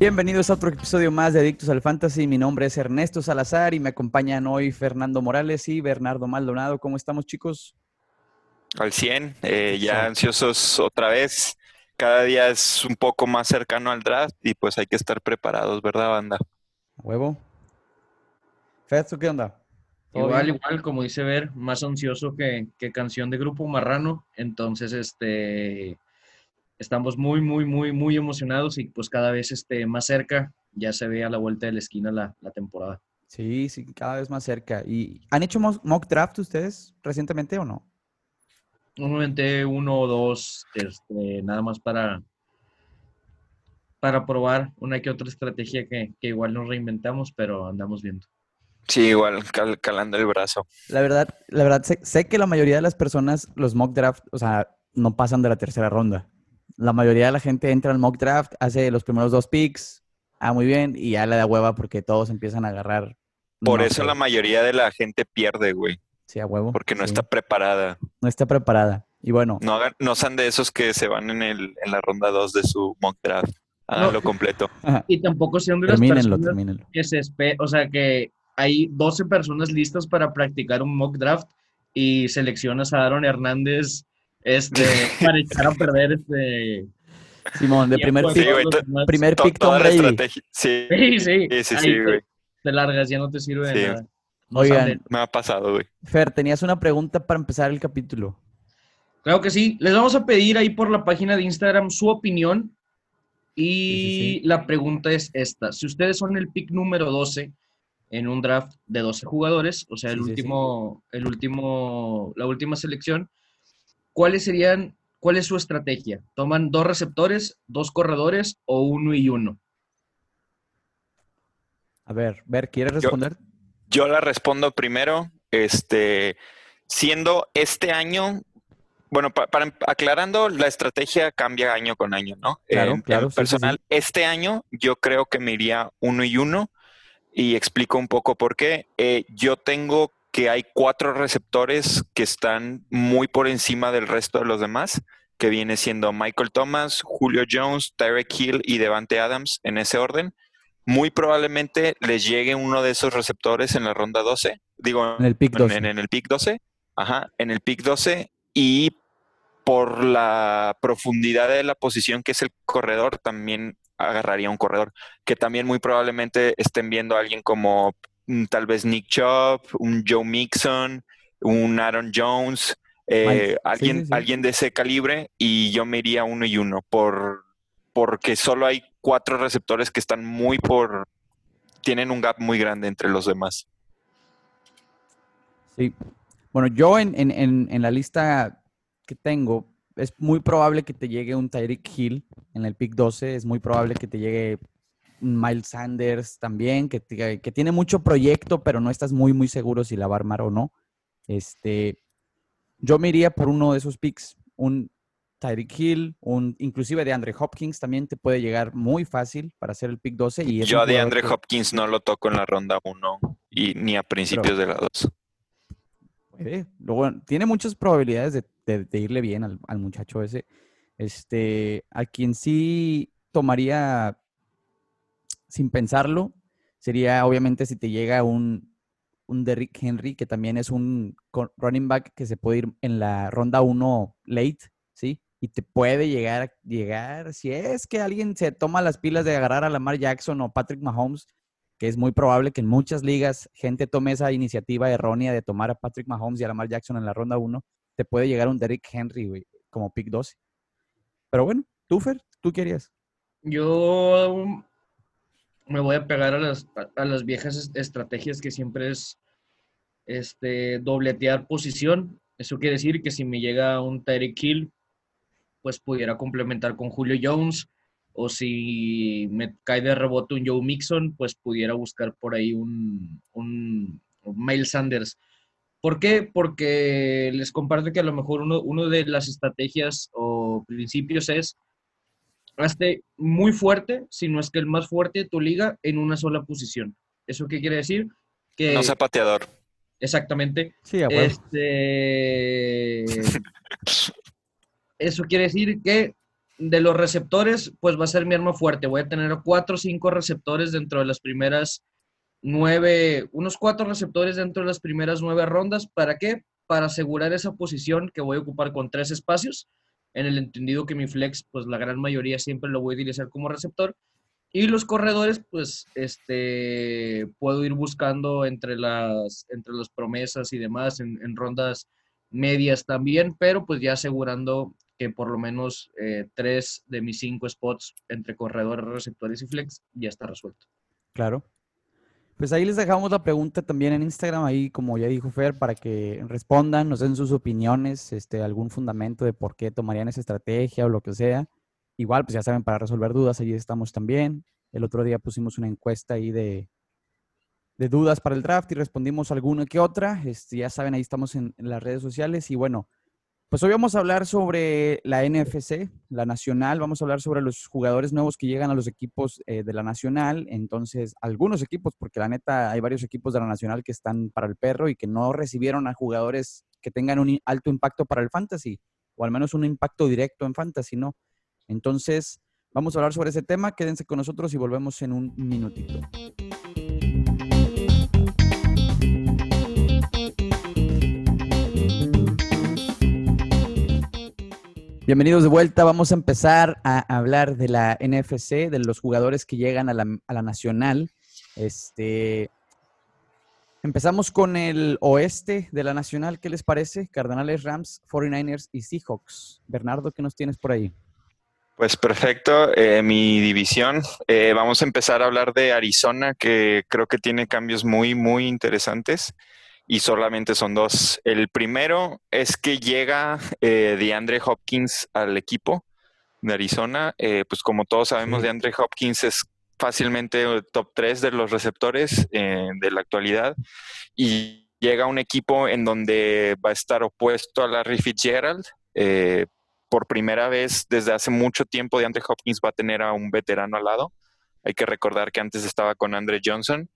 Bienvenidos a otro episodio más de Adictos al Fantasy. Mi nombre es Ernesto Salazar y me acompañan hoy Fernando Morales y Bernardo Maldonado. ¿Cómo estamos, chicos? Al 100, eh, ya ansiosos otra vez. Cada día es un poco más cercano al draft y pues hay que estar preparados, ¿verdad, banda? Huevo. Festo, qué onda? Igual, igual, como dice Ver, más ansioso que, que canción de Grupo Marrano. Entonces, este estamos muy, muy, muy, muy emocionados y pues cada vez este, más cerca, ya se ve a la vuelta de la esquina la, temporada. Sí, sí, cada vez más cerca. ¿Y han hecho mock draft ustedes recientemente o no? Normalmente uno o dos, este, nada más para, para probar una que otra estrategia que, igual nos reinventamos, pero andamos viendo. Sí, igual calando el brazo. La verdad, la verdad, sé, sé, que la mayoría de las personas, los mock draft, o sea, no pasan de la tercera ronda la mayoría de la gente entra al mock draft, hace los primeros dos picks, ah, muy bien, y ya le da hueva porque todos empiezan a agarrar. Por eso la mayoría de la gente pierde, güey. Sí, a huevo. Porque no está preparada. No está preparada. Y bueno. No, hagan, no sean de esos que se van en, el, en la ronda 2 de su mock draft. Háganlo completo. Y tampoco sean de las personas que se o sea, que hay 12 personas listas para practicar un mock draft y seleccionas a Aaron Hernández este, para echar a perder este. Simón, de primer pick, primer pick Tom Brady. Sí, sí, sí, sí, sí, güey. Te largas, ya no te sirve de nada. Oigan, me ha pasado, güey. Fer, tenías una pregunta para empezar el capítulo. Claro que sí. Les vamos a pedir ahí por la página de Instagram su opinión. Y la pregunta es esta. Si ustedes son el pick número 12 en un draft de 12 jugadores, o sea, el último, el último, la última selección, ¿cuáles serían, cuál es su estrategia? ¿Toman dos receptores, dos corredores o uno y uno? A ver, Ver, ¿quieres responder? Yo, la respondo primero. Este, siendo este año, bueno, para, aclarando, la estrategia cambia año con año, ¿no? Claro, claro. personal, este año yo creo que me iría uno y uno y explico un poco por qué. Eh, yo tengo que hay cuatro receptores que están muy por encima del resto de los demás, que viene siendo Michael Thomas, Julio Jones, Tyreek Hill y Devante Adams en ese orden. Muy probablemente les llegue uno de esos receptores en la ronda 12, digo, en el pick 12. En, el pick 12, ajá, en el pick 12 y por la profundidad de la posición que es el corredor, también agarraría un corredor, que también muy probablemente estén viendo a alguien como tal vez Nick Chubb, un Joe Mixon, un Aaron Jones, eh, alguien, alguien de ese calibre y yo me iría uno y uno por porque solo hay cuatro receptores que están muy por tienen un gap muy grande entre los demás. Sí. Bueno, yo en, en la lista que tengo, es muy probable que te llegue un Tyreek Hill en el pick 12, es muy probable que te llegue Miles Sanders también, que, que, tiene mucho proyecto, pero no estás muy, muy seguro si la va a armar o no. Este, yo me iría por uno de esos picks, un Tyreek Hill, un, inclusive de Andre Hopkins también te puede llegar muy fácil para hacer el pick 12. Y yo de Andre Hopkins no lo toco en la ronda 1 y ni a principios de la 2. Luego, tiene muchas probabilidades de, irle bien al, al, muchacho ese. Este, a quien sí tomaría sin pensarlo, sería obviamente si te llega un, un Derrick Henry, que también es un running back que se puede ir en la ronda 1 late, ¿sí? Y te puede llegar, llegar, si es que alguien se toma las pilas de agarrar a Lamar Jackson o Patrick Mahomes, que es muy probable que en muchas ligas gente tome esa iniciativa errónea de tomar a Patrick Mahomes y a Lamar Jackson en la ronda 1, te puede llegar un Derrick Henry, como pick 12. Pero bueno, tú, Fer, ¿tú querías? Yo me voy a pegar a las, a, las viejas estrategias que siempre es este, dobletear posición. Eso quiere decir que si me llega un Tyreek Hill, pues pudiera complementar con Julio Jones. O si me cae de rebote un Joe Mixon, pues pudiera buscar por ahí un, un, Miles Sanders. ¿Por qué? Porque les comparto que a lo mejor uno, uno de las estrategias o principios es hazte muy fuerte, si no es que el más fuerte de tu liga, en una sola posición. ¿Eso qué quiere decir? Que, no sea pateador. Exactamente. Sí, este... Eso quiere decir que de los receptores, pues va a ser mi arma fuerte. Voy a tener cuatro o cinco receptores dentro de las primeras nueve, unos cuatro receptores dentro de las primeras nueve rondas. ¿Para qué? Para asegurar esa posición que voy a ocupar con tres espacios, en el entendido que mi flex, pues la gran mayoría siempre lo voy a utilizar como receptor. Y los corredores, pues, este, puedo ir buscando entre las, entre las promesas y demás en, rondas medias también, pero pues ya asegurando que por lo menos eh, tres de mis cinco spots entre corredores, receptores y flex ya está resuelto. Claro. Pues ahí les dejamos la pregunta también en Instagram, ahí como ya dijo Fer, para que respondan, nos den sus opiniones, este, algún fundamento de por qué tomarían esa estrategia o lo que sea. Igual, pues ya saben, para resolver dudas, ahí estamos también. El otro día pusimos una encuesta ahí de, de dudas para el draft y respondimos alguna que otra. Este, ya saben, ahí estamos en, en, las redes sociales. Y bueno, pues hoy vamos a hablar sobre la NFC, la nacional. Vamos a hablar sobre los jugadores nuevos que llegan a los equipos eh, de la nacional. Entonces, algunos equipos, porque la neta hay varios equipos de la nacional que están para el perro y que no recibieron a jugadores que tengan un alto impacto para el fantasy, o al menos un impacto directo en fantasy, ¿no? Entonces, vamos a hablar sobre ese tema. Quédense con nosotros y volvemos en un minutito. Bienvenidos de vuelta. Vamos a empezar a hablar de la NFC, de los jugadores que llegan a la, a la nacional. Este, empezamos con el oeste de la nacional. ¿Qué les parece? Cardenales, Rams, 49ers y Seahawks. Bernardo, ¿qué nos tienes por ahí? Pues perfecto, eh, mi división. Eh, vamos a empezar a hablar de Arizona, que creo que tiene cambios muy, muy interesantes y solamente son dos. El primero es que llega eh, DeAndre Hopkins al equipo de Arizona. Eh, pues como todos sabemos. DeAndre Hopkins es fácilmente el top 3 de los receptores eh, de la actualidad y llega a un equipo en donde va a estar opuesto a Larry Fitzgerald. Eh, por primera vez desde hace mucho tiempo, DeAndre Hopkins va a tener a un veterano al lado. Hay que recordar que antes estaba con Andre Johnson.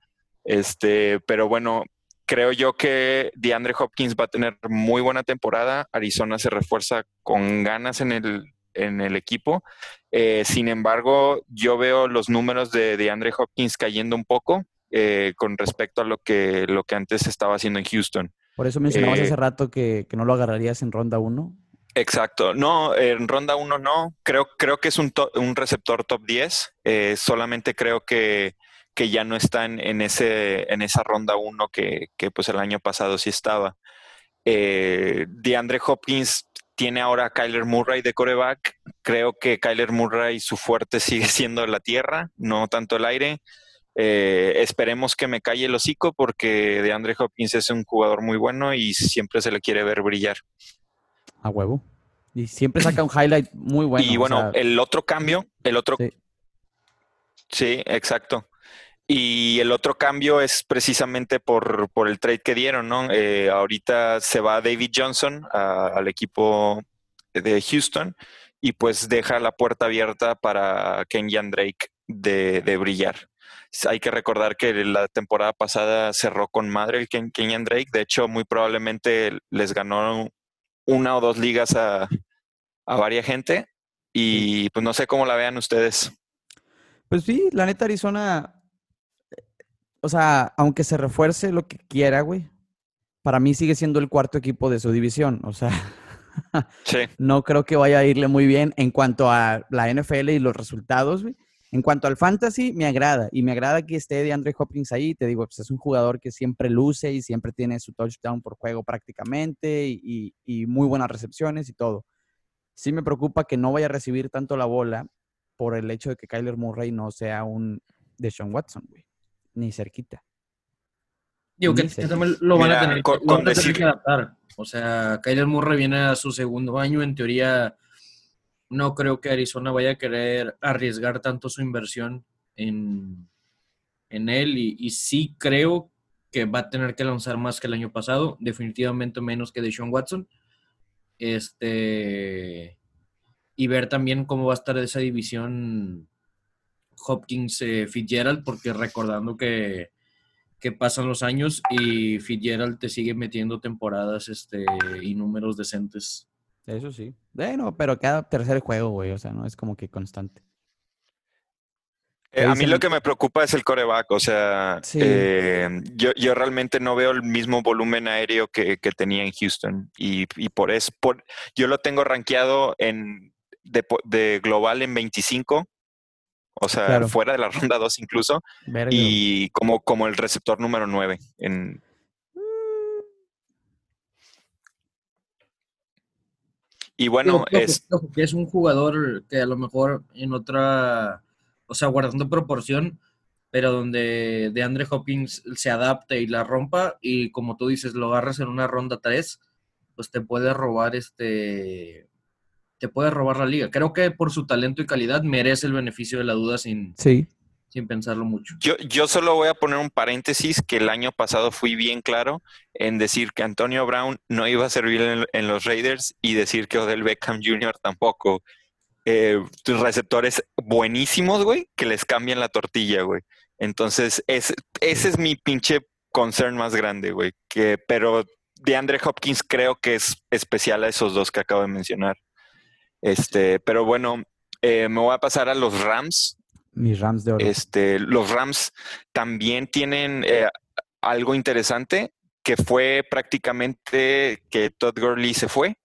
Este, pero bueno, creo yo que DeAndre Hopkins va a tener muy buena temporada. Arizona se refuerza con ganas en el, en el equipo. Eh, sin embargo, yo veo los números de DeAndre Hopkins cayendo un poco eh, con respecto a lo que, lo que antes estaba haciendo en Houston. Por eso mencionabas eh, hace rato que, que, no lo agarrarías en ronda 1. Exacto. No, en ronda 1 no. Creo, creo que es un, un receptor top 10. solamente creo que que ya no están en, ese, en esa ronda 1 que, que, pues el año pasado sí estaba. Eh, DeAndre Hopkins tiene ahora a Kyler Murray de coreback. Creo que Kyler Murray su fuerte sigue siendo la tierra, no tanto el aire. Eh, esperemos que me calle el hocico porque DeAndre Hopkins es un jugador muy bueno y siempre se le quiere ver brillar. A huevo. Y siempre saca un highlight muy bueno. Y bueno, o sea... el otro cambio, el otro... Sí. sí, exacto. Y el otro cambio es precisamente por, por el trade que dieron, ¿no? Eh, ahorita se va David Johnson al equipo de Houston y pues deja la puerta abierta para Kenyan Drake de, de, brillar. Hay que recordar que la temporada pasada cerró con madre el Ken, Kenyan Drake. De hecho, muy probablemente les ganó una o dos ligas a, a varias gente. Y pues no sé cómo la vean ustedes. Pues sí, la neta Arizona o sea, aunque se refuerce lo que quiera, güey, para mí sigue siendo el cuarto equipo de su división. O sea, sí. no creo que vaya a irle muy bien en cuanto a la NFL y los resultados, güey. En cuanto al fantasy, me agrada. Y me agrada que esté de Andre Hopkins ahí. Te digo, pues es un jugador que siempre luce y siempre tiene su touchdown por juego prácticamente y, y muy buenas recepciones y todo. Sí me preocupa que no vaya a recibir tanto la bola por el hecho de que Kyler Murray no sea un Deshaun Watson, güey ni cerquita. Digo que también lo van Mira, a tener, con, lo van a tener que adaptar. O sea, Kyler Murray viene a su segundo año. En teoría, no creo que Arizona vaya a querer arriesgar tanto su inversión en, en él. Y, y, sí creo que va a tener que lanzar más que el año pasado. Definitivamente menos que Deshaun Watson. Este. Y ver también cómo va a estar esa división Hopkins eh, Fitzgerald, porque recordando que, que, pasan los años y Fitzgerald te sigue metiendo temporadas este, y números decentes. Eso sí. Bueno, pero cada tercer juego, güey, o sea, no es como que constante. Eh, a mí lo que me preocupa es el coreback, o sea, eh, yo, yo, realmente no veo el mismo volumen aéreo que, tenía en Houston y, por eso, por, yo lo tengo rankeado en, de, global en 25, o sea, fuera de la ronda 2 incluso, y como, como el receptor número 9 en... Y bueno, es... es un jugador que a lo mejor en otra o sea, guardando proporción, pero donde de Andre Hopkins se adapte y la rompa y como tú dices, lo agarras en una ronda 3, pues te puede robar este te puede robar la liga. Creo que por su talento y calidad merece el beneficio de la duda sin, sí. sin pensarlo mucho. Yo, yo solo voy a poner un paréntesis que el año pasado fui bien claro en decir que Antonio Brown no iba a servir en, en los Raiders y decir que Odell Beckham Jr. tampoco eh, receptores buenísimos, güey, que les cambian la tortilla, güey. Entonces, es, ese es mi pinche concern más grande, güey. Que, pero de Andre Hopkins creo que es especial a esos dos que acabo de mencionar. Este, pero bueno, eh, me voy a pasar a los Rams. Mis Rams de oro. Este, los Rams también tienen eh, algo interesante que fue prácticamente que Todd Gurley se fue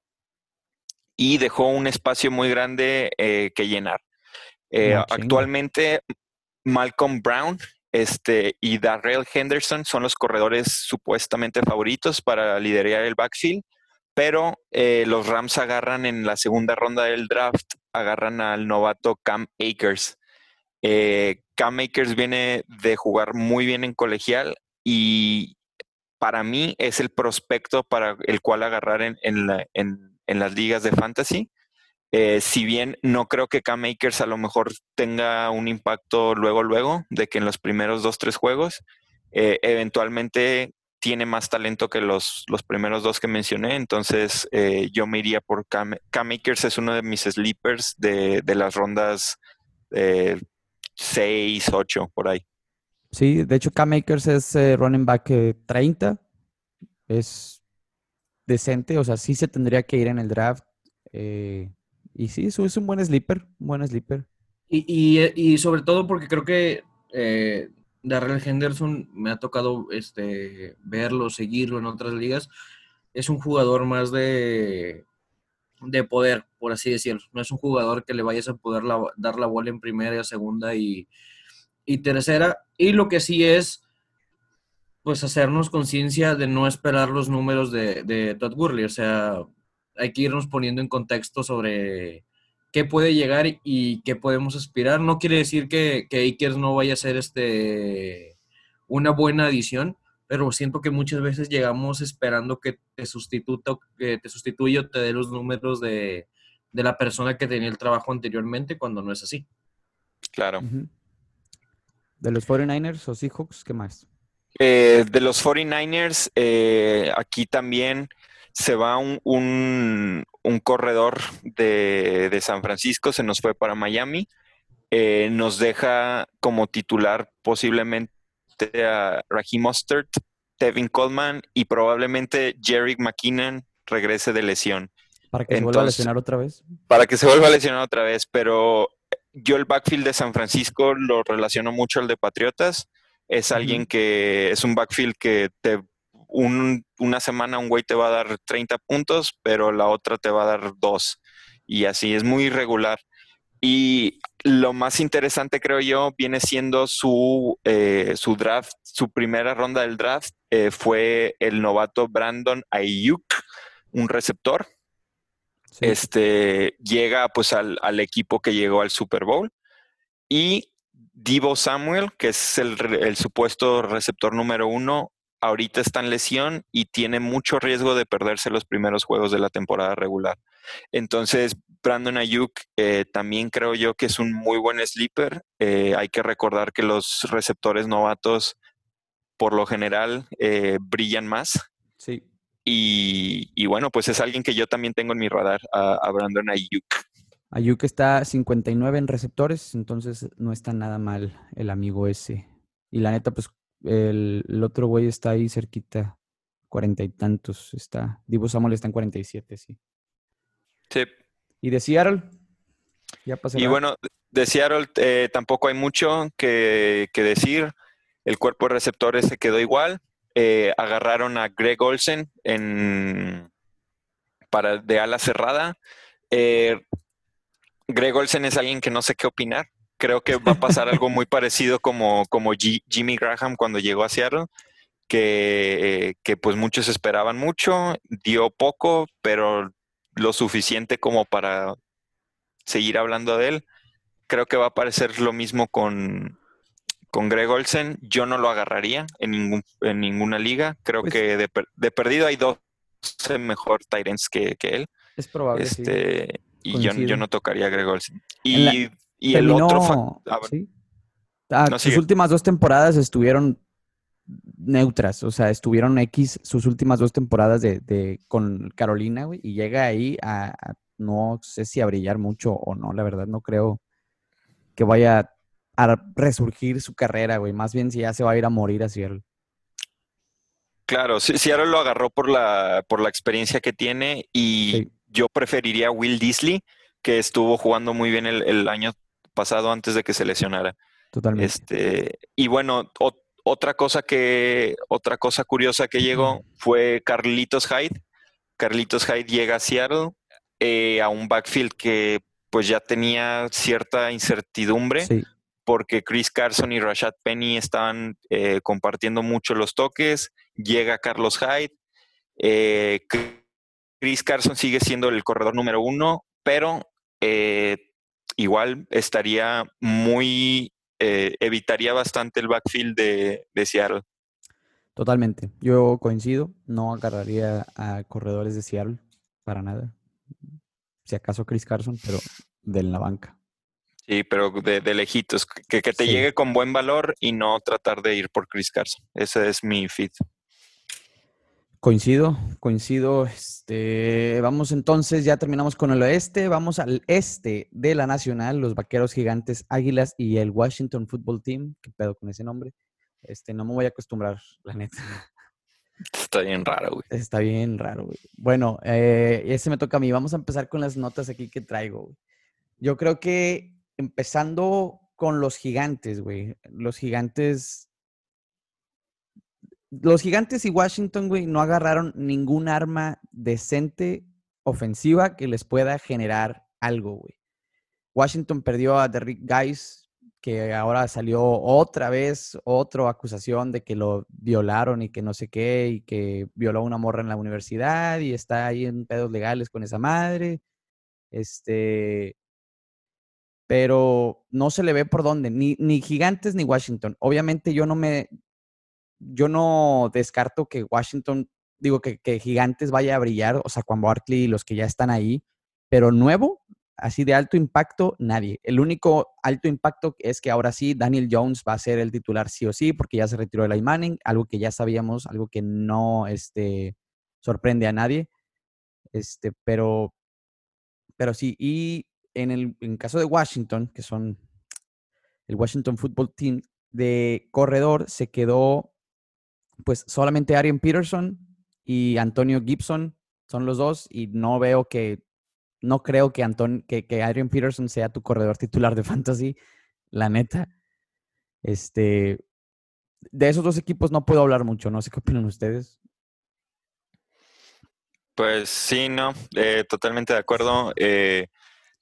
y dejó un espacio muy grande eh, que llenar. Eh, actualmente, Malcolm Brown este, y Darrell Henderson son los corredores supuestamente favoritos para liderar el backfield, pero eh, los Rams agarran en la segunda ronda del draft, agarran al novato Cam Akers. Cam Akers viene de jugar muy bien en colegial y para mí es el prospecto para el cual agarrar en, las ligas de fantasy. Eh, si bien no creo que K-Makers a lo mejor tenga un impacto luego, luego, de que en los primeros dos, tres juegos, eh, eventualmente tiene más talento que los, los primeros dos que mencioné, entonces eh, yo me iría por K-Makers, es uno de mis sleepers de, de las rondas 6, 8, por ahí. Sí, de hecho K-Makers es running back 30, es decente, o sea, sí se tendría que ir en el draft. Eh, y sí, eso es un buen sleeper, un buen sleeper. Y, sobre todo porque creo que eh, Darrell Henderson me ha tocado este, verlo, seguirlo en otras ligas. Es un jugador más de, de poder, por así decirlo. No es un jugador que le vayas a poder dar la bola en primera, segunda y, tercera. Y lo que sí es pues hacernos conciencia de no esperar los números de, de Todd Gurley. O sea, hay que irnos poniendo en contexto sobre qué puede llegar y qué podemos aspirar. No quiere decir que, que Akers no vaya a ser este, una buena adición, pero siento que muchas veces llegamos esperando que te, sustituta, que te sustituya o te dé los números de, de, la persona que tenía el trabajo anteriormente cuando no es así. Claro. ¿De los 49ers o Seahawks? ¿Qué más? Eh, de los 49ers, eh, aquí también se va un, un, corredor de, San Francisco, se nos fue para Miami. Eh, nos deja como titular posiblemente a Raheem Mostert, Tevin Coleman y probablemente Jerry McKinnon regrese de lesión. ¿Para que se vuelva a lesionar otra vez? Para que se vuelva a lesionar otra vez, pero yo el backfield de San Francisco lo relaciono mucho al de Patriotas es alguien que es un backfield que te una semana un güey te va a dar 30 puntos, pero la otra te va a dar dos. Y así es muy irregular. Y lo más interesante, creo yo, viene siendo su, eh, su draft, su primera ronda del draft eh, fue el novato Brandon Ayuk, un receptor. Este llega pues al, al, equipo que llegó al Super Bowl y Divo Samuel, que es el, supuesto receptor número uno, ahorita está en lesión y tiene mucho riesgo de perderse los primeros juegos de la temporada regular. Entonces, Brandon Ayuk eh, también creo yo que es un muy buen sleeper. Eh, hay que recordar que los receptores novatos, por lo general, eh, brillan más. Sí. Y, bueno, pues es alguien que yo también tengo en mi radar, a Brandon Ayuk. Ayuk está 59 en receptores, entonces no está nada mal el amigo ese. Y la neta, pues el, otro güey está ahí cerquita, cuarenta y tantos está. Divo Samuel está en 47, sí. Sí. ¿Y de Seattle? Ya y bueno, de Seattle eh, tampoco hay mucho que, decir. El cuerpo de receptores se quedó igual. Eh, agarraron a Greg Olsen en, para, de ala cerrada. Eh, Greg Olsen es alguien que no sé qué opinar. Creo que va a pasar algo muy parecido como, como Jimmy Graham cuando llegó a Seattle, que, que pues muchos esperaban mucho, dio poco, pero lo suficiente como para seguir hablando de él. Creo que va a parecer lo mismo con, con Greg Olsen. Yo no lo agarraría en, ningún, en ninguna liga. Creo pues que de, perdido hay dos mejor Tyrants que, que él. Es probable. Este, Y yo, yo, no tocaría a Greg Olsen. Y, y el otro. Ah, sus últimas dos temporadas estuvieron neutras, o sea, estuvieron X sus últimas dos temporadas de, de con Carolina, güey, y llega ahí a, no sé si a brillar mucho o no, la verdad no creo que vaya a resurgir su carrera, güey, más bien si ya se va a ir a morir a Seattle. Claro, Seattle lo agarró por la, por la experiencia que tiene y yo preferiría a Will Disley, que estuvo jugando muy bien el, año pasado antes de que se lesionara. Totalmente. Este, y bueno, otra cosa que, otra cosa curiosa que llegó fue Carlitos Hyde. Carlitos Hyde llega a Seattle eh, a un backfield que pues ya tenía cierta incertidumbre porque Chris Carson y Rashad Penny estaban eh, compartiendo mucho los toques. Llega Carlos Hyde. Eh, Chris Carson sigue siendo el corredor número uno, pero igual estaría muy eh, evitaría bastante el backfield de, de, Seattle. Totalmente. Yo coincido. No agarraría a corredores de Seattle para nada. Si acaso Chris Carson, pero de la banca. Sí, pero de, lejitos. Que, te llegue con buen valor y no tratar de ir por Chris Carson. Ese es mi fit. Coincido, coincido. Este, vamos entonces, ya terminamos con el oeste, vamos al este de la Nacional, los Vaqueros Gigantes Águilas y el Washington Football Team. ¿Qué pedo con ese nombre? Este, no me voy a acostumbrar, la neta. Está bien raro, güey. Está bien raro, güey. Bueno, eh, ese me toca a mí. Vamos a empezar con las notas aquí que traigo. Yo creo que empezando con los gigantes, güey. Los gigantes los gigantes y Washington, güey, no agarraron ningún arma decente ofensiva que les pueda generar algo, güey. Washington perdió a Derrick Guys, que ahora salió otra vez otra acusación de que lo violaron y que no sé qué, y que violó a una morra en la universidad y está ahí en pedos legales con esa madre. Este. Pero no se le ve por dónde, ni, ni Gigantes ni Washington. Obviamente yo no me, yo no descarto que Washington, digo que, Gigantes vaya a brillar, o sea, Juan Barkley y los que ya están ahí, pero nuevo, así de alto impacto, nadie. El único alto impacto es que ahora sí, Daniel Jones va a ser el titular sí o sí, porque ya se retiró de la Manning, algo que ya sabíamos, algo que no este, sorprende a nadie. Este, pero, pero sí, y en el en caso de Washington, que son el Washington Football Team de corredor, se quedó pues solamente Arian Peterson y Antonio Gibson son los dos y no veo que, no creo que, Anton, que, que Adrian Peterson sea tu corredor titular de fantasy, la neta. Este, de esos dos equipos no puedo hablar mucho, no sé qué opinan ustedes. Pues sí, no, eh, totalmente de acuerdo. Eh,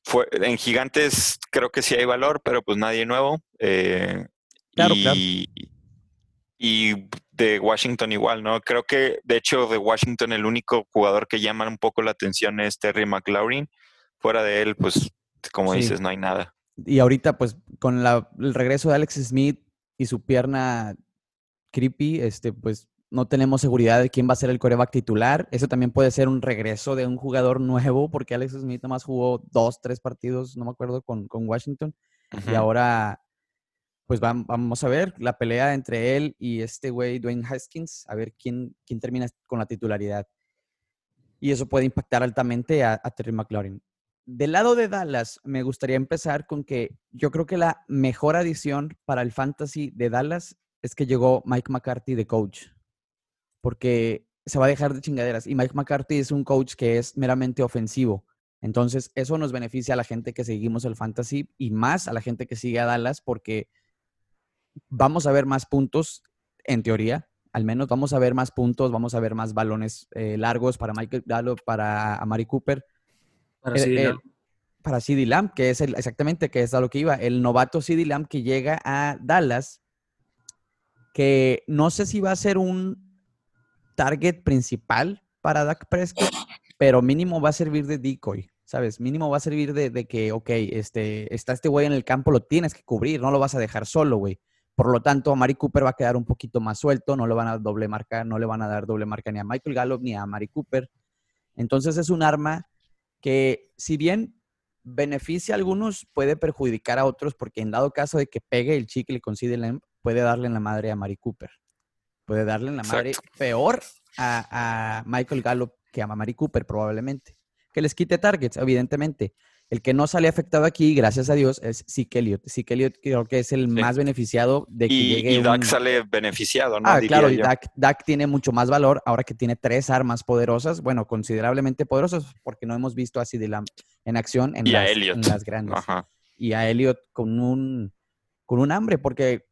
fue, en Gigantes creo que sí hay valor, pero pues nadie nuevo. Eh, claro, y, y de Washington igual, ¿no? Creo que, de hecho, de Washington el único jugador que llama un poco la atención es Terry McLaurin. Fuera de él, pues, como dices, no hay nada. Y ahorita, pues, con el regreso de Alex Smith y su pierna creepy, este, pues, no tenemos seguridad de quién va a ser el coreback titular. Eso también puede ser un regreso de un jugador nuevo, porque Alex Smith nomás jugó dos, tres partidos, no me acuerdo, con, Washington. Y ahora pues vamos a ver la pelea entre él y este güey Dwayne Haskins, a ver quién, quién termina con la titularidad. Y eso puede impactar altamente a, Terry McLaurin. Del lado de Dallas, me gustaría empezar con que yo creo que la mejor adición para el fantasy de Dallas es que llegó Mike McCarthy de coach, porque se va a dejar de chingaderas. Y Mike McCarthy es un coach que es meramente ofensivo. Entonces, eso nos beneficia a la gente que seguimos el fantasy y más a la gente que sigue a Dallas porque vamos a ver más puntos, en teoría, al menos vamos a ver más puntos, vamos a ver más balones eh, largos para Michael Gallup, para Amari Cooper. Para Eh, CD eh, Lamb. para CD Lamb, que es el, exactamente que es a lo que iba, el novato CD Lamb que llega a Dallas, que no sé si va a ser un target principal para Dak Prescott, pero mínimo va a servir de decoy, ¿sabes? Mínimo va a servir de, de que, ok, este, está este güey en el campo, lo tienes que cubrir, no lo vas a dejar solo, güey. Por lo tanto, Mari Cooper va a quedar un poquito más suelto, no le van a doble marca, no le van a dar doble marca ni a Michael Gallup ni a Mari Cooper. Entonces es un arma que, si bien beneficia a algunos, puede perjudicar a otros, porque en dado caso de que pegue el chicle con CD Lamb, puede darle en la madre a Mari Cooper. Puede darle en la madre Exacto. peor a, a Michael Gallup que a Mari Cooper, probablemente. Que les quite targets, evidentemente. El que no sale afectado aquí, gracias a Dios, es Zeke Elliott. Zeke Elliott creo que es el Sí. más beneficiado de que Y, llegue y Dak un- sale beneficiado, ¿no? Ah, Diría claro, y. Dak, Dak tiene mucho más valor ahora que tiene tres armas poderosas, bueno, considerablemente poderosas, porque no hemos visto así de la en acción en, Y las, Elliott. en las grandes. Ajá. Y a Elliot con un, con un hambre, porque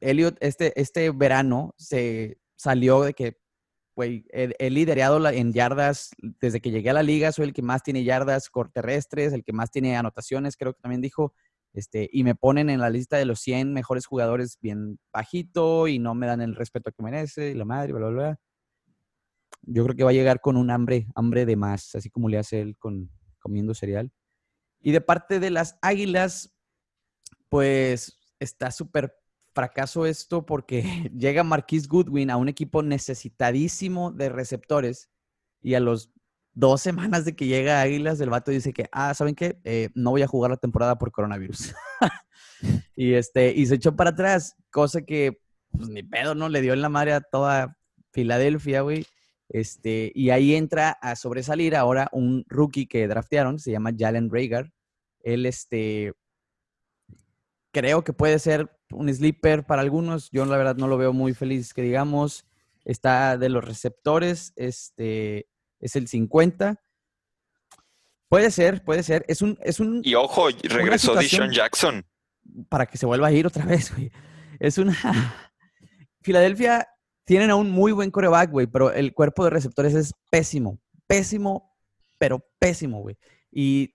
Elliot este, este verano se salió de que, güey, he, liderado en yardas desde que llegué a la liga, soy el que más tiene yardas terrestres, el que más tiene anotaciones, creo que también dijo, este, y me ponen en la lista de los 100 mejores jugadores bien bajito y no me dan el respeto que merece, y la madre, bla, bla, bla. Yo creo que va a llegar con un hambre, hambre de más, así como le hace él con comiendo cereal. Y de parte de las Águilas, pues está súper fracaso esto porque llega Marquise Goodwin a un equipo necesitadísimo de receptores y a los dos semanas de que llega Águilas, el vato dice que, ah, ¿saben qué? Eh, no voy a jugar la temporada por coronavirus. y, este, y se echó para atrás, cosa que, pues ni pedo, ¿no? Le dio en la madre a toda Filadelfia, güey. Este, y ahí entra a sobresalir ahora un rookie que draftearon, se llama Jalen Rager. Él, este, creo que puede ser un sleeper para algunos. Yo, la verdad, no lo veo muy feliz, que digamos. Está de los receptores, este, es el 50. Puede ser, puede ser. Es un, es un, Y ojo, regresó Dishon Jackson. para que se vuelva a ir otra vez, güey. Es una. Filadelfia tienen a un muy buen coreback, güey, pero el cuerpo de receptores es pésimo. Pésimo, pero pésimo, güey. Y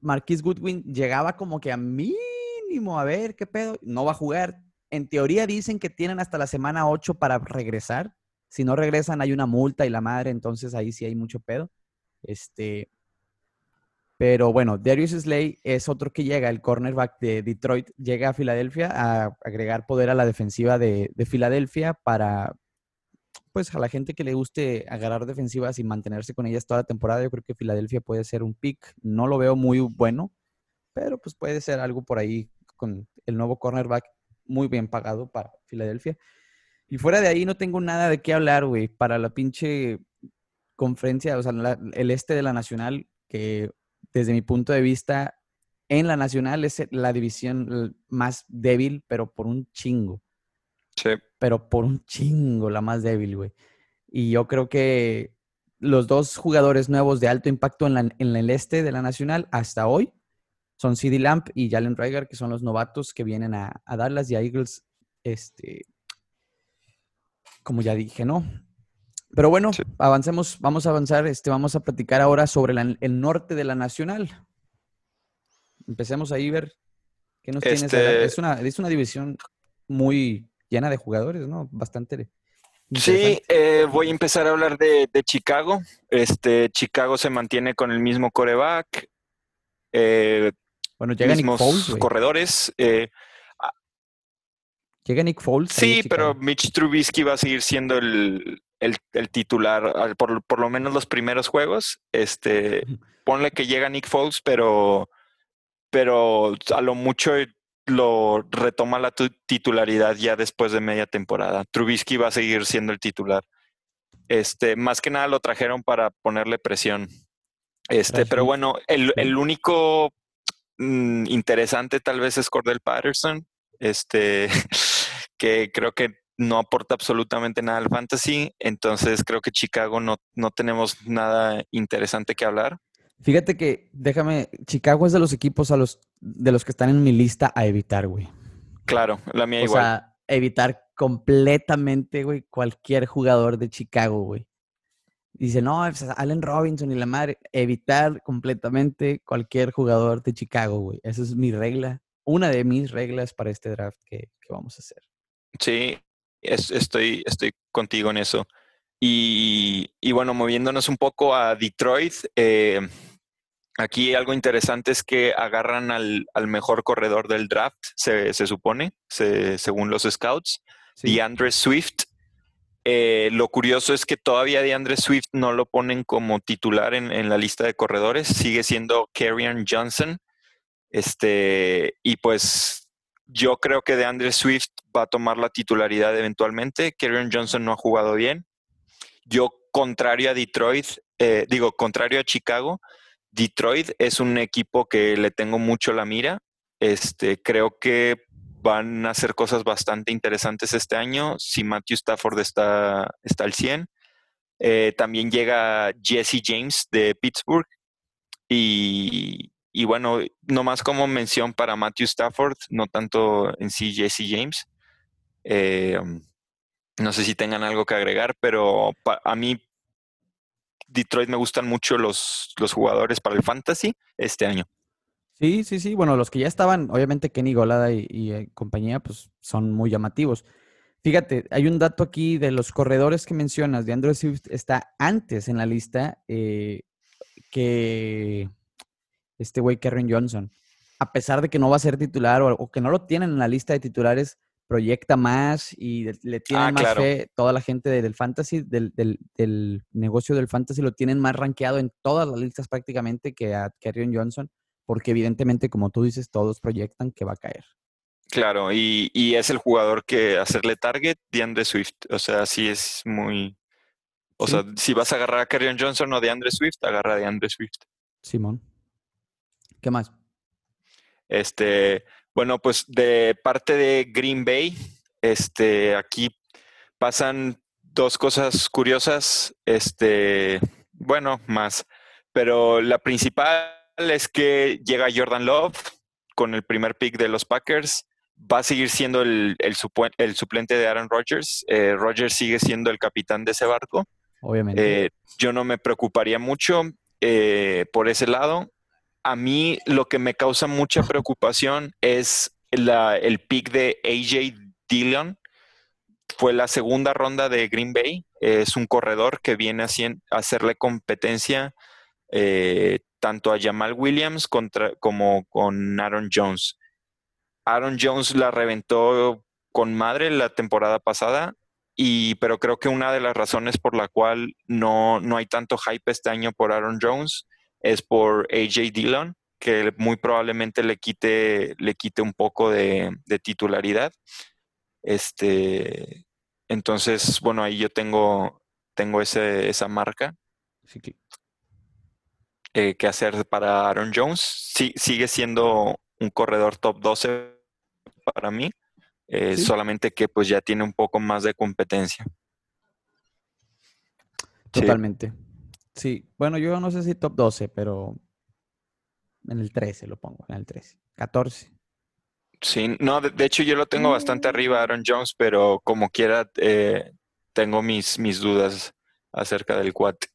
Marquise Goodwin llegaba como que a mínimo, a ver qué pedo. No va a jugar. En teoría dicen que tienen hasta la semana 8 para regresar. Si no regresan, hay una multa y la madre, entonces ahí sí hay mucho pedo. Este. Pero bueno, Darius Slay es otro que llega, el cornerback de Detroit, llega a Filadelfia a agregar poder a la defensiva de, de Filadelfia para, pues, a la gente que le guste agarrar defensivas y mantenerse con ellas toda la temporada. Yo creo que Filadelfia puede ser un pick. No lo veo muy bueno, pero pues puede ser algo por ahí con el nuevo cornerback muy bien pagado para Filadelfia. Y fuera de ahí no tengo nada de qué hablar, güey, para la pinche conferencia, o sea, la- el este de la Nacional, que desde mi punto de vista, en la Nacional es la división más débil, pero por un chingo Sí. pero por un chingo la más débil, güey. Y yo creo que los dos jugadores nuevos de alto impacto en, la- en el este de la Nacional hasta hoy son CD Lamp y Jalen Rager, que son los novatos que vienen a, a Dallas y a Eagles, este, como ya dije, ¿no? Pero bueno, Sí. avancemos, vamos a avanzar, este, vamos a platicar ahora sobre la- el norte de la Nacional. Empecemos ahí, ver qué nos tienes. Este-? Es una, es una división muy llena de jugadores, ¿no? Bastante. Sí, eh, voy a empezar a hablar de, de Chicago. Este, Chicago se mantiene con el mismo coreback, eh, Bueno, llega Nick Foles, corredores. eh, Llega Nick Foles. sí, pero Mitch Trubisky va a seguir siendo el, el- el titular por, por lo menos los primeros juegos. Este, ponle que llega Nick Foles, pero, pero a lo mucho lo retoma la tu- titularidad ya después de media temporada. Trubisky va a seguir siendo el titular. Este, más que nada lo trajeron para ponerle presión. Este, pero bueno, el, el único mm, interesante tal vez es Cordell Patterson, este, que creo que no aporta absolutamente nada al fantasy. Entonces creo que Chicago no, no tenemos nada interesante que hablar. Fíjate que, déjame, Chicago es de los equipos a los, de los que están en mi lista a evitar, güey. Claro, la mía O igual. sea, evitar completamente, güey, cualquier jugador de Chicago, güey. Dice, no, pues, Allen Robinson y la madre. Evitar completamente cualquier jugador de Chicago, güey. Esa es mi regla. Una de mis reglas para este draft que, que vamos a hacer. Sí, es- estoy, estoy contigo en eso. Y, y bueno, moviéndonos un poco a Detroit, eh, aquí algo interesante es que agarran al, al mejor corredor del draft, se, se supone, se- según los scouts, Sí. DeAndre Swift. Eh, lo curioso es que todavía DeAndre Swift no lo ponen como titular en, la lista de corredores, sigue siendo Kerryon Johnson. Este, y pues yo creo que DeAndre Swift va a tomar la titularidad eventualmente. Kerryon Johnson no ha jugado bien. Yo, contrario a Detroit, eh, digo, contrario a Chicago, Detroit es un equipo que le tengo mucho la mira. Este, creo que van a hacer cosas bastante interesantes este año si Matthew Stafford está, está al 100. Eh, también llega Jesse James de Pittsburgh. Y, y bueno, nomás como mención para Matthew Stafford, no tanto en sí Jesse James. Eh, no sé si tengan algo que agregar, pero a mí Detroit me gustan mucho los, los jugadores para el fantasy este año. Sí, sí, sí. Bueno, los que ya estaban, obviamente Kenny Golada y, y, eh, compañía, pues son muy llamativos. Fíjate, hay un dato aquí de los corredores que mencionas. De Andrew Swift está antes en la lista eh, que este güey Kerryon Johnson. A pesar de que no va a ser titular o, o que no lo tienen en la lista de titulares, proyecta más y de- le tienen Ah, más claro. fe. Toda la gente del fantasy, del, del- del negocio del fantasy, lo tienen más rankeado en todas las listas prácticamente que a Kerryon Johnson porque evidentemente, como tú dices, todos proyectan que va a caer. Claro, y, y es el jugador que hacerle target, DeAndre Swift. O sea, sí es muy. O Sí. sea, si vas a agarrar a Kerryon Johnson o DeAndre Swift, agarra a DeAndre Swift. Simón. ¿Qué más? Este, bueno, pues de parte de Green Bay, este, aquí pasan dos cosas curiosas, este, bueno, más, pero la principal es que llega Jordan Love con el primer pick de los Packers, va a seguir siendo el, el, supu- el suplente de Aaron Rodgers, eh, Rodgers sigue siendo el capitán de ese barco, Obviamente. eh, yo no me preocuparía mucho eh, por ese lado. A mí lo que me causa mucha preocupación es la- el pick de AJ Dillon. Fue la segunda ronda de Green Bay. Es un corredor que viene a, hacerle competencia eh, tanto a Jamal Williams contra- como con Aaron Jones. Aaron Jones la reventó con madre la temporada pasada y, pero creo que una de las razones por la cual no, no hay tanto hype este año por Aaron Jones es por AJ Dillon, que muy probablemente le quite, le quite un poco de, titularidad. Este, entonces, bueno, ahí yo tengo, tengo ese, esa marca Sí, eh, que hacer para Aaron Jones. Sí, sigue siendo un corredor top 12 para mí, eh, Sí. solamente que pues ya tiene un poco más de competencia. Sí. Totalmente. Sí. Bueno, yo no sé si top 12, pero en el 13 lo pongo, en el 13. 14. Sí, no, de, de hecho yo lo tengo bastante arriba, Aaron Jones, pero como quiera eh, tengo mis, mis dudas acerca del cuate.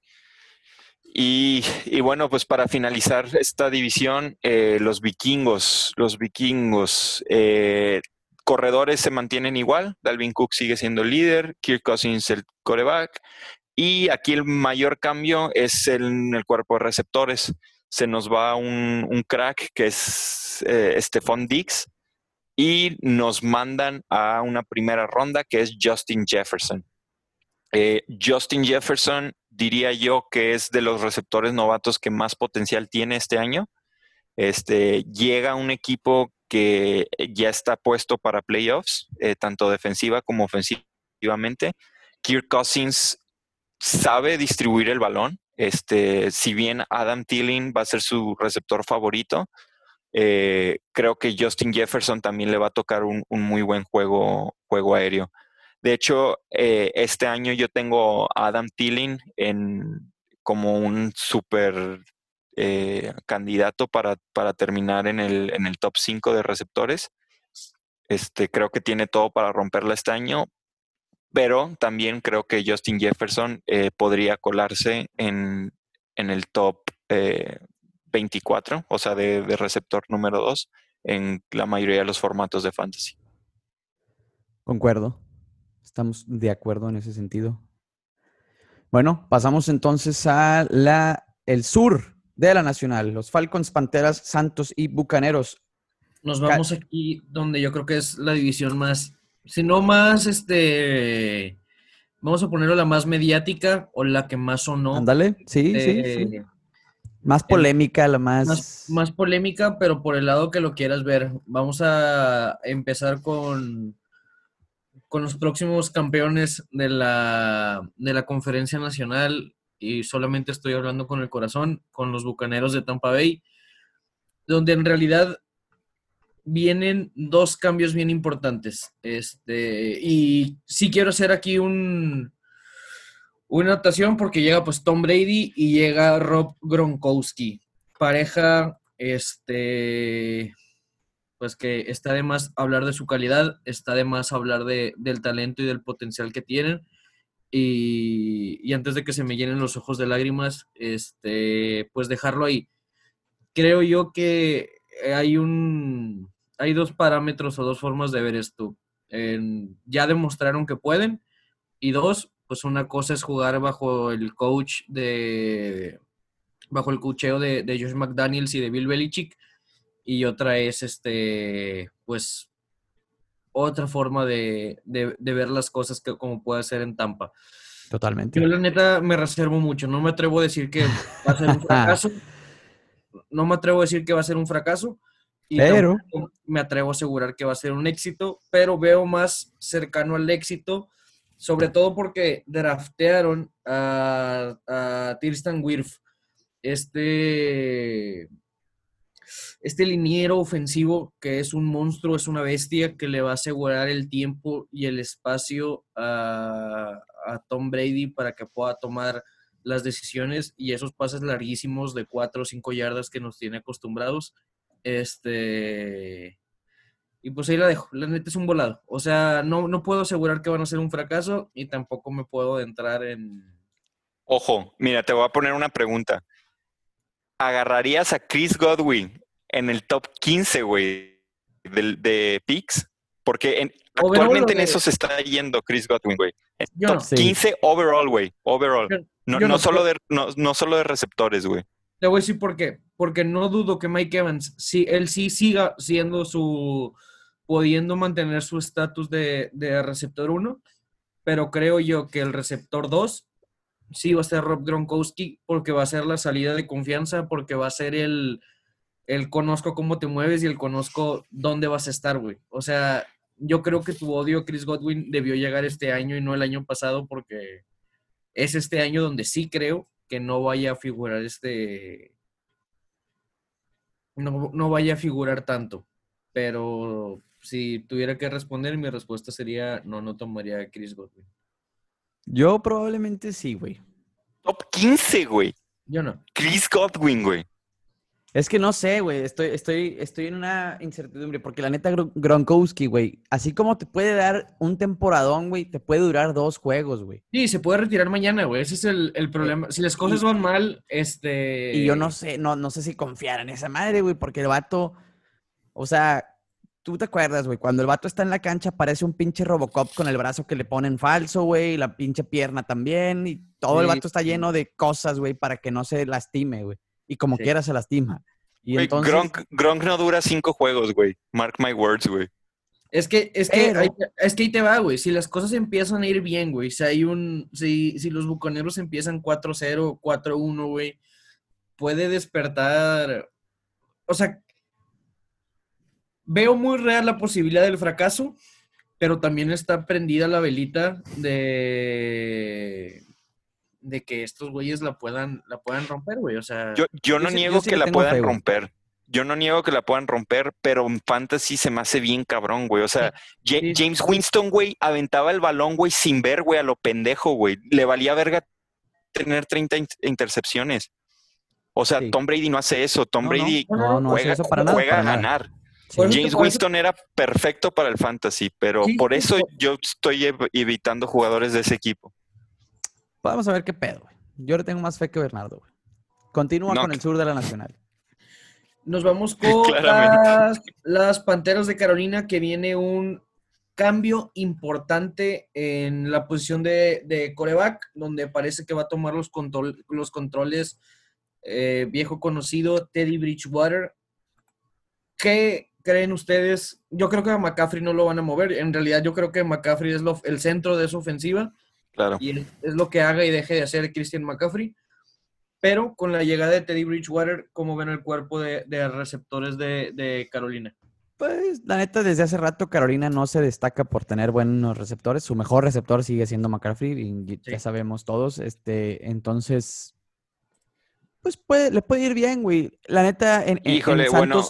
Y, bueno, pues para finalizar esta división, eh, los vikingos, los vikingos, eh, corredores se mantienen igual, Dalvin Cook sigue siendo el líder, Kirk Cousins el coreback, y aquí el mayor cambio es en el cuerpo de receptores. Se nos va un, un crack que es eh, Stephon Diggs, y nos mandan a una primera ronda que es Justin Jefferson. Eh, Justin Jefferson diría yo que es de los receptores novatos que más potencial tiene este año. Este, llega un equipo que ya está puesto para playoffs, eh, tanto defensiva como ofensivamente. Kirk Cousins sabe distribuir el balón. Este, si bien Adam Thielen va a ser su receptor favorito, eh, creo que Justin Jefferson también le va a tocar un, un muy buen juego, juego aéreo. De hecho, eh, este año yo tengo a Adam Thielen en, como un super eh, candidato para, para terminar en el, en el top 5 de receptores. Este, creo que tiene todo para romperla este año, pero también creo que Justin Jefferson eh, podría colarse en, en el top 24, eh, o sea, de, de receptor número 2 en la mayoría de los formatos de fantasy. Concuerdo. Estamos de acuerdo en ese sentido. Bueno, pasamos entonces a la el sur de la Nacional, los Falcons, Panteras, Santos y Bucaneros. Nos vamos aquí donde yo creo que es la división más, si no más, este, vamos a ponerlo la más mediática o la que más o no. Ándale, sí, sí, sí. Eh, más polémica, la más... más... más... polémica, pero por el lado que lo quieras ver. Vamos a empezar con, con los próximos campeones de la, de la conferencia nacional y solamente estoy hablando con el corazón, con los Bucaneros de Tampa Bay, donde en realidad vienen dos cambios bien importantes. Este, y sí quiero hacer aquí un, una anotación porque llega pues Tom Brady y llega Rob Gronkowski. Pareja, este, pues que está de más hablar de su calidad, está de más hablar de, del talento y del potencial que tienen. Y, antes de que se me llenen los ojos de lágrimas, este, pues dejarlo ahí. Creo yo que hay un, hay dos parámetros o dos formas de ver esto. ya demostraron que pueden y dos, pues una cosa es jugar bajo el coach de, bajo el cocheo de, de Josh McDaniels y de Bill Belichick y otra es este, pues otra forma de, de, ver las cosas que como puede ser en Tampa. Totalmente. Yo la neta me reservo mucho, no me atrevo a decir que va a ser un fracaso. no me atrevo a decir que va a ser un fracaso, pero me atrevo a asegurar que va a ser un éxito, pero veo más cercano al éxito, sobre todo porque draftearon a, a Wirf, este, este liniero ofensivo que es un monstruo, es una bestia que le va a asegurar el tiempo y el espacio a, a Tom Brady para que pueda tomar las decisiones y esos pases larguísimos de 4 o 5 yardas que nos tiene acostumbrados este. Y pues ahí la dejo. La neta es un volado. O sea, no, no puedo asegurar que van a ser un fracaso y tampoco me puedo entrar en. Ojo, mira, te voy a poner una pregunta. ¿Agarrarías a Chris Godwin en el top 15, güey, de, de picks? Porque actualmente en eso se está yendo Chris Godwin, güey. Top 15 overall, güey. Overall. no, no, solo de, no, no solo de receptores, güey. Te voy a decir por qué. Porque no dudo que Mike Evans, si él sí siga siendo su, pudiendo mantener su estatus de, receptor 1, pero creo yo que el receptor 2 sí va a ser Rob Gronkowski porque va a ser la salida de confianza, porque va a ser el, el conozco cómo te mueves y el conozco dónde vas a estar, güey. O sea, yo creo que tu odio a Chris Godwin debió llegar este año y no el año pasado porque es este año donde sí creo que no vaya a figurar este. No, vaya a figurar tanto. Pero si tuviera que responder, mi respuesta sería: no, no tomaría Chris Godwin. Yo probablemente sí, güey. Top 15, güey. Yo no. Chris Godwin, güey. Es que no sé, güey. Estoy, estoy, estoy en una incertidumbre. Porque la neta, Gronkowski, güey. Así como te puede dar un temporadón, güey, te puede durar dos juegos, güey. Sí, se puede retirar mañana, güey. Ese es el, problema. Si las cosas van mal, este. Y yo no sé, no, no sé si confiar en esa madre, güey. Porque el vato. O sea, tú te acuerdas, güey. Cuando el vato está en la cancha, parece un pinche Robocop con el brazo que le ponen falso, güey. Y la pinche pierna también. Y todo el vato está lleno de cosas, güey, para que no se lastime, güey y como quiera se lastima. Y entonces... Gronk, no dura cinco juegos, güey. Mark my words, güey. Es que, es que, ahí, es que ahí te va, güey. Si las cosas empiezan a ir bien, güey. Si hay un, si, si los bucaneros empiezan 4-0, 4-1, güey, puede despertar. O sea, veo muy real la posibilidad del fracaso, pero también está prendida la velita de de que estos güeyes la puedan, la puedan romper, güey. O sea. Yo, yo no niego que la puedan romper. Yo no niego que la puedan romper, pero en fantasy se me hace bien cabrón, güey. O sea, James Winston, güey, aventaba el balón, güey, sin ver, güey, a lo pendejo, güey. Le valía verga tener 30 intercepciones. O sea. Tom Brady no hace eso. Tom No, Brady no, no hace juega, eso para nada, juega para a ganar. James Winston era perfecto para el fantasy, pero Sí, por eso yo estoy ev- evitando jugadores de ese equipo. Vamos a ver qué pedo, güey. Yo le tengo más fe que Bernardo, güey. Continúa No, con el sur de la Nacional. Nos vamos con las Panteras de Carolina, que viene un cambio importante en la posición de, de coreback, donde parece que va a tomar los, control- los controles eh, viejo conocido Teddy Bridgewater. ¿Qué creen ustedes? Yo creo que a McCaffrey no lo van a mover. En realidad yo creo que McCaffrey es lo- el centro de su ofensiva Claro. y es, es lo que haga y deje de hacer Christian McCaffrey. Pero con la llegada de Teddy Bridgewater, ¿cómo ven el cuerpo de, de receptores de, de Carolina? Pues, la neta, desde hace rato Carolina no se destaca por tener buenos receptores. Su mejor receptor sigue siendo McCaffrey, y ya Sí. sabemos todos. Este, entonces, pues puede, le puede ir bien, güey. La neta, en, en- en Híjole, bueno.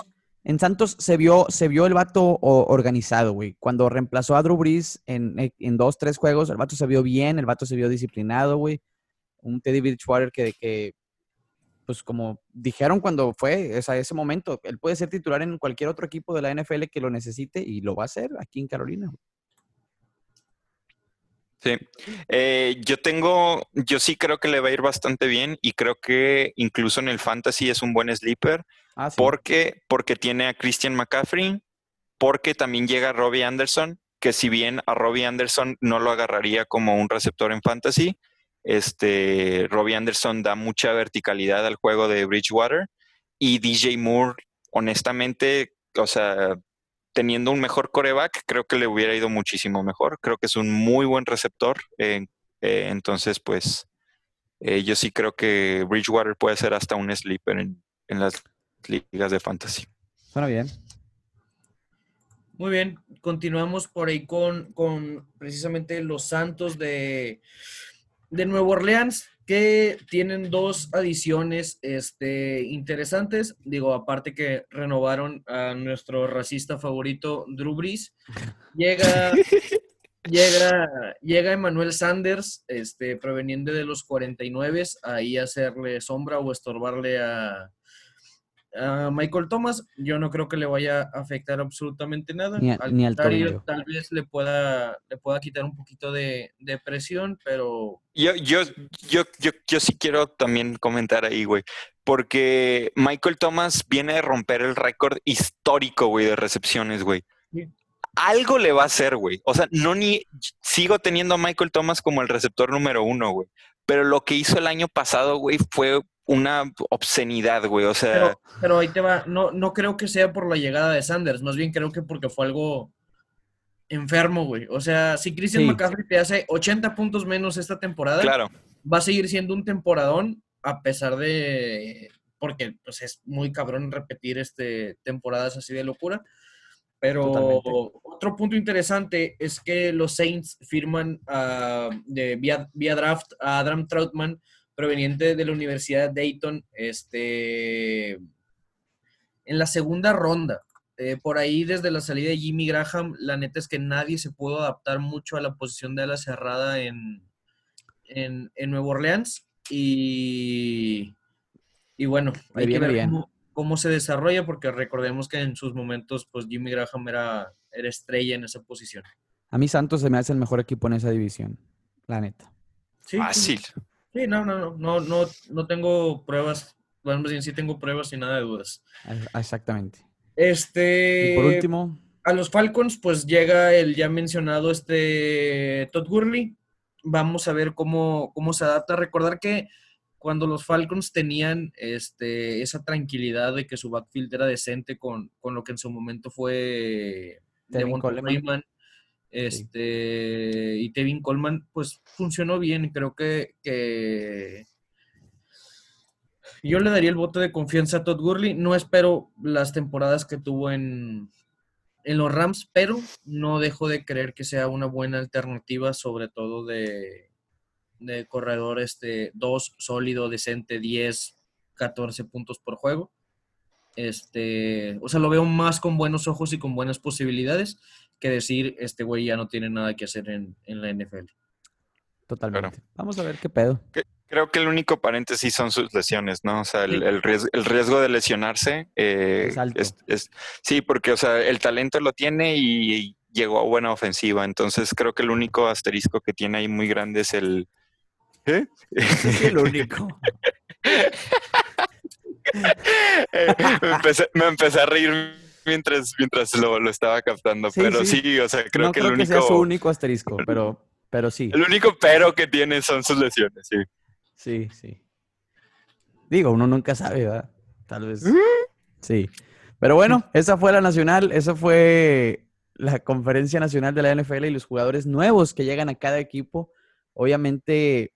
En Santos se vio, se vio el vato organizado, güey. Cuando reemplazó a Drew Brees en, en dos, tres juegos, el vato se vio bien, el vato se vio disciplinado, güey. Un Teddy Bridgewater que, pues como dijeron cuando fue esa- ese momento, él puede ser titular en cualquier otro equipo de la NFL que lo necesite y lo va a hacer aquí en Carolina. Sí. Eh, yo tengo, yo sí creo que le va a ir bastante bien y creo que incluso en el fantasy es un buen sleeper Ah, sí. porque, porque tiene a Christian McCaffrey, porque también llega Robbie Anderson, que si bien a Robbie Anderson no lo agarraría como un receptor en fantasy, este, Robbie Anderson da mucha verticalidad al juego de Bridgewater y DJ Moore, honestamente, o sea, teniendo un mejor coreback, creo que le hubiera ido muchísimo mejor. Creo que es un muy buen receptor. eh, eh, entonces, pues, eh, yo sí creo que Bridgewater puede ser hasta un sleeper en, en las ligas de fantasy. Suena bien. Muy bien, continuamos por ahí con, con precisamente los Santos de, de Nueva Orleans, que tienen dos adiciones este, interesantes. Digo, aparte que renovaron a nuestro racista favorito, Drew Brees. Llega, llega, llega Emmanuel Sanders, este, proveniente de los 49, ahí a hacerle sombra o estorbarle a, a Michael Thomas. Yo no creo que le vaya a afectar absolutamente nada. Ni a- ni al contrario, tobillo. tal vez le pueda, le pueda quitar un poquito de, de presión, pero Yo, yo, yo, yo, yo sí quiero también comentar ahí, güey, porque Michael Thomas viene de romper el récord histórico, güey, de recepciones, güey. Sí. Algo le va a hacer, güey. O sea, no ni sigo teniendo a Michael Thomas como el receptor número uno, güey. Pero lo que hizo el año pasado, güey, fue una obscenidad, güey. O sea, Pero, pero ahí te va, no, no creo que sea por la llegada de Sanders, más bien creo que porque fue algo enfermo, güey. O sea, si Christian Sí. McCaffrey te hace 80 puntos menos esta temporada, claro. va a seguir siendo un temporadón a pesar de, porque pues, es muy cabrón repetir este, temporadas así de locura. Pero Totalmente. otro punto interesante es que los Saints firman ah, de, vía, vía draft a Adam Troutman, proveniente de la Universidad de Dayton, este, en la segunda ronda. Eh, por ahí, desde la salida de Jimmy Graham, la neta es que nadie se pudo adaptar mucho a la posición de ala cerrada en, en, en Nueva Orleans. Y, y bueno, hay que viene ver bien. cómo, cómo se desarrolla, porque recordemos que en sus momentos, pues Jimmy Graham era, era estrella en esa posición. A mí Santos se me hace el mejor equipo en esa división. La neta. Sí, Fácil. Sí, no, no, no, no, no, tengo pruebas. Bueno, más bien sí tengo pruebas y nada de dudas. Ah, Exactamente. Este. Y por último, a los Falcons, pues llega el ya mencionado este Todd Gurley. Vamos a ver cómo, cómo se adapta. Recordar que cuando los Falcons tenían este, esa tranquilidad de que su backfield era decente con, con lo que en su momento fue Coleman. Este, y Tevin Coleman, pues funcionó bien. Creo que, que yo le daría el voto de confianza a Todd Gurley. No espero las temporadas que tuvo en, en los Rams, pero no dejo de creer que sea una buena alternativa, sobre todo de, de corredor este 2 sólido, decente, 10, 14 puntos por juego. Este, o sea, lo veo más con buenos ojos y con buenas posibilidades que decir, este güey ya no tiene nada que hacer en, en la NFL. totalmente. Vamos a ver qué pedo. Creo que el único paréntesis son sus lesiones, ¿no? O sea, el, riesgo, de lesionarse eh, es, sí, porque, o sea, el talento lo tiene y, llegó a buena ofensiva. Entonces, creo que el único asterisco que tiene ahí muy grande es el. ¿Eh? Es el único. Eh, me, empecé, a reír mientras, mientras lo, estaba captando, pero sí. o sea, creo que el único. Que sea su único asterisco, pero, pero sí. El único pero que tiene son sus lesiones, sí. Sí, sí. Digo, uno nunca sabe, ¿verdad? Tal vez. Sí. Pero bueno, esa fue la nacional, esa fue la conferencia nacional de la NFL y los jugadores nuevos que llegan a cada equipo. Obviamente,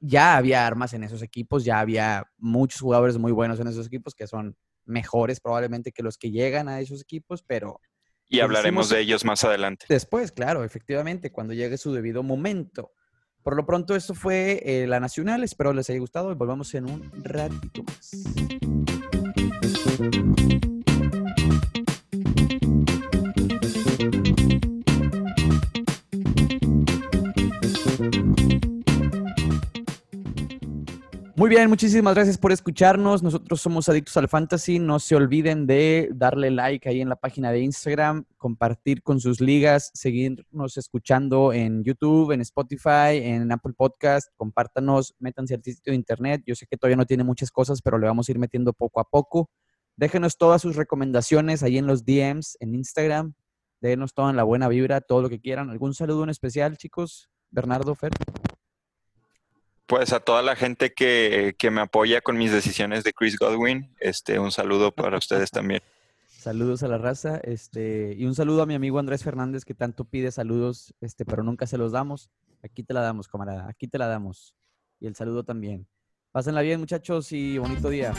ya había armas en esos equipos, ya había muchos jugadores muy buenos en esos equipos que son mejores probablemente que los que llegan a esos equipos, pero... Y hablaremos de ellos más adelante. Después, claro, efectivamente, cuando llegue su debido momento. Por lo pronto, esto fue eh, la Nacional. Espero les haya gustado y volvamos en un ratito más. Muy bien, muchísimas gracias por escucharnos. Nosotros somos Adictos al Fantasy. No se olviden de darle like ahí en la página de Instagram, compartir con sus ligas, seguirnos escuchando en YouTube, en Spotify, en Apple Podcast. Compártanos, métanse al de internet. Yo sé que todavía no tiene muchas cosas, pero le vamos a ir metiendo poco a poco. Déjenos todas sus recomendaciones ahí en los DMs, en Instagram. Déjenos toda la buena vibra, todo lo que quieran. ¿Algún saludo en especial, chicos? Bernardo, Fer. Pues a toda la gente que, me apoya con mis decisiones de Chris Godwin, este, un saludo para ustedes también. Saludos a la raza, este, y un saludo a mi amigo Andrés Fernández que tanto pide saludos, este, pero nunca se los damos. Aquí te la damos, camarada, aquí te la damos. Y el saludo también. Pásenla bien, muchachos, y bonito día.